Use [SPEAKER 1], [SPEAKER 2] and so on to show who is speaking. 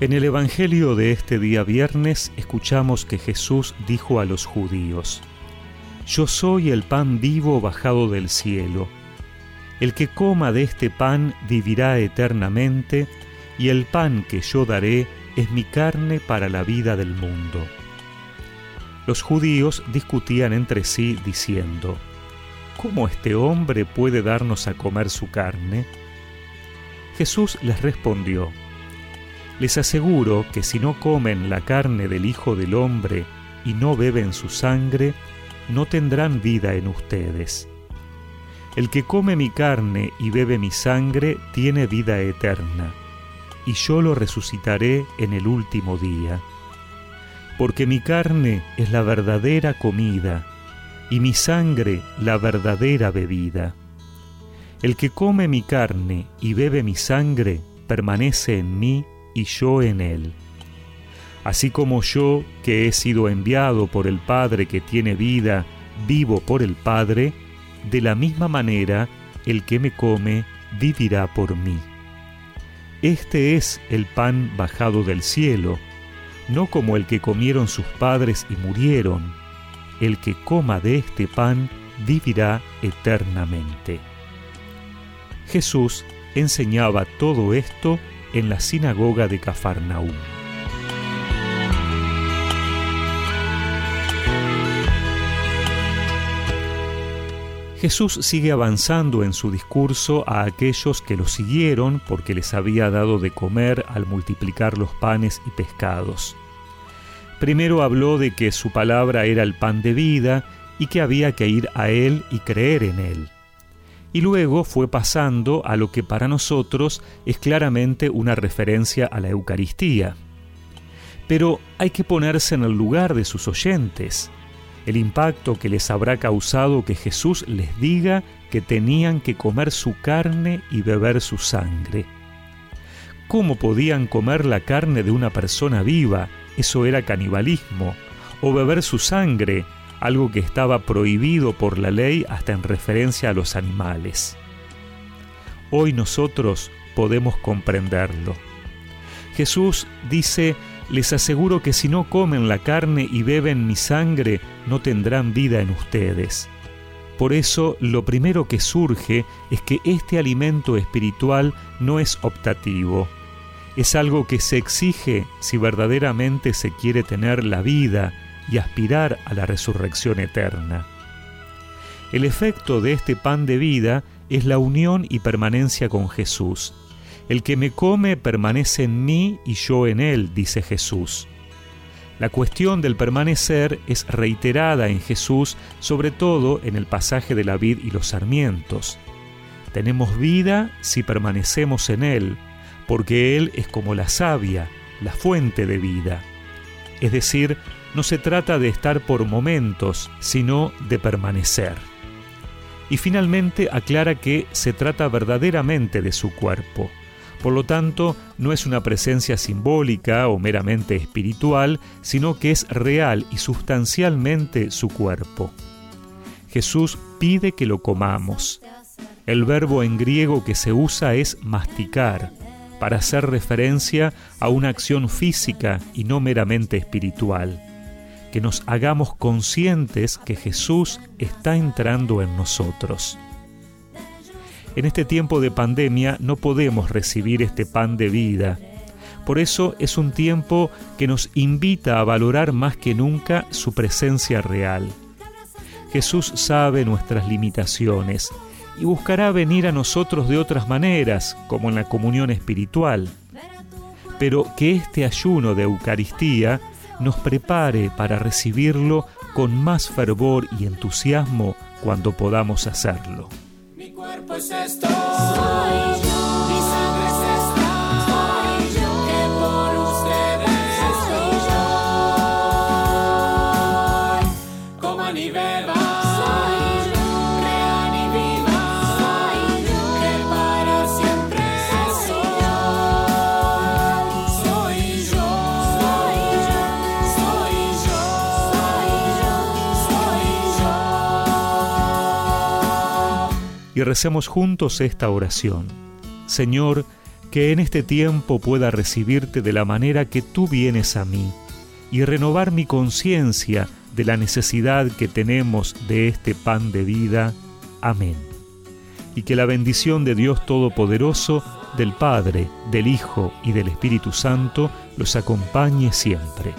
[SPEAKER 1] En el Evangelio de este día viernes escuchamos que Jesús dijo a los judíos, Yo soy el pan vivo bajado del cielo. El que coma de este pan vivirá eternamente, y el pan que yo daré es mi carne para la vida del mundo. Los judíos discutían entre sí diciendo, ¿Cómo este hombre puede darnos a comer su carne? Jesús les respondió, les aseguro que si no comen la carne del Hijo del Hombre y no beben su sangre, no tendrán vida en ustedes. El que come mi carne y bebe mi sangre tiene vida eterna, y yo lo resucitaré en el último día. Porque mi carne es la verdadera comida, y mi sangre la verdadera bebida. El que come mi carne y bebe mi sangre permanece en mí y yo en él. Así como yo, que he sido enviado por el Padre que tiene vida, vivo por el Padre, de la misma manera el que me come vivirá por mí. Este es el pan bajado del cielo, no como el que comieron sus padres y murieron. El que coma de este pan vivirá eternamente. Jesús enseñaba todo esto en la sinagoga de Cafarnaúm. Jesús sigue avanzando en su discurso a aquellos que lo siguieron porque les había dado de comer al multiplicar los panes y pescados. Primero habló de que su palabra era el pan de vida y que había que ir a Él y creer en Él y luego fue pasando a lo que para nosotros es claramente una referencia a la Eucaristía. Pero hay que ponerse en el lugar de sus oyentes, el impacto que les habrá causado que Jesús les diga que tenían que comer su carne y beber su sangre. ¿Cómo podían comer la carne de una persona viva? Eso era canibalismo. O beber su sangre, algo que estaba prohibido por la ley hasta en referencia a los animales. Hoy nosotros podemos comprenderlo. Jesús dice, les aseguro que si no comen la carne y beben mi sangre, no tendrán vida en ustedes. Por eso lo primero que surge es que este alimento espiritual no es optativo, es algo que se exige si verdaderamente se quiere tener la vida, y aspirar a la resurrección eterna. El efecto de este pan de vida es la unión y permanencia con Jesús. El que me come permanece en mí y yo en él, dice Jesús. La cuestión del permanecer es reiterada en Jesús, sobre todo en el pasaje de la vid y los sarmientos. Tenemos vida si permanecemos en Él, porque Él es como la savia, la fuente de vida. Es decir, no se trata de estar por momentos, sino de permanecer. Y finalmente aclara que se trata verdaderamente de su cuerpo. Por lo tanto, no es una presencia simbólica o meramente espiritual, sino que es real y sustancialmente su cuerpo. Jesús pide que lo comamos. El verbo en griego que se usa es masticar, para hacer referencia a una acción física y no meramente espiritual que nos hagamos conscientes que Jesús está entrando en nosotros. En este tiempo de pandemia no podemos recibir este pan de vida. Por eso es un tiempo que nos invita a valorar más que nunca su presencia real. Jesús sabe nuestras limitaciones y buscará venir a nosotros de otras maneras, como en la comunión espiritual. Pero que este ayuno de Eucaristía nos prepare para recibirlo con más fervor y entusiasmo cuando podamos hacerlo. Mi cuerpo es esto. Y recemos juntos esta oración. Señor, que en este tiempo pueda recibirte de la manera que tú vienes a mí y renovar mi conciencia de la necesidad que tenemos de este pan de vida. Amén. Y que la bendición de Dios Todopoderoso, del Padre, del Hijo y del Espíritu Santo los acompañe siempre.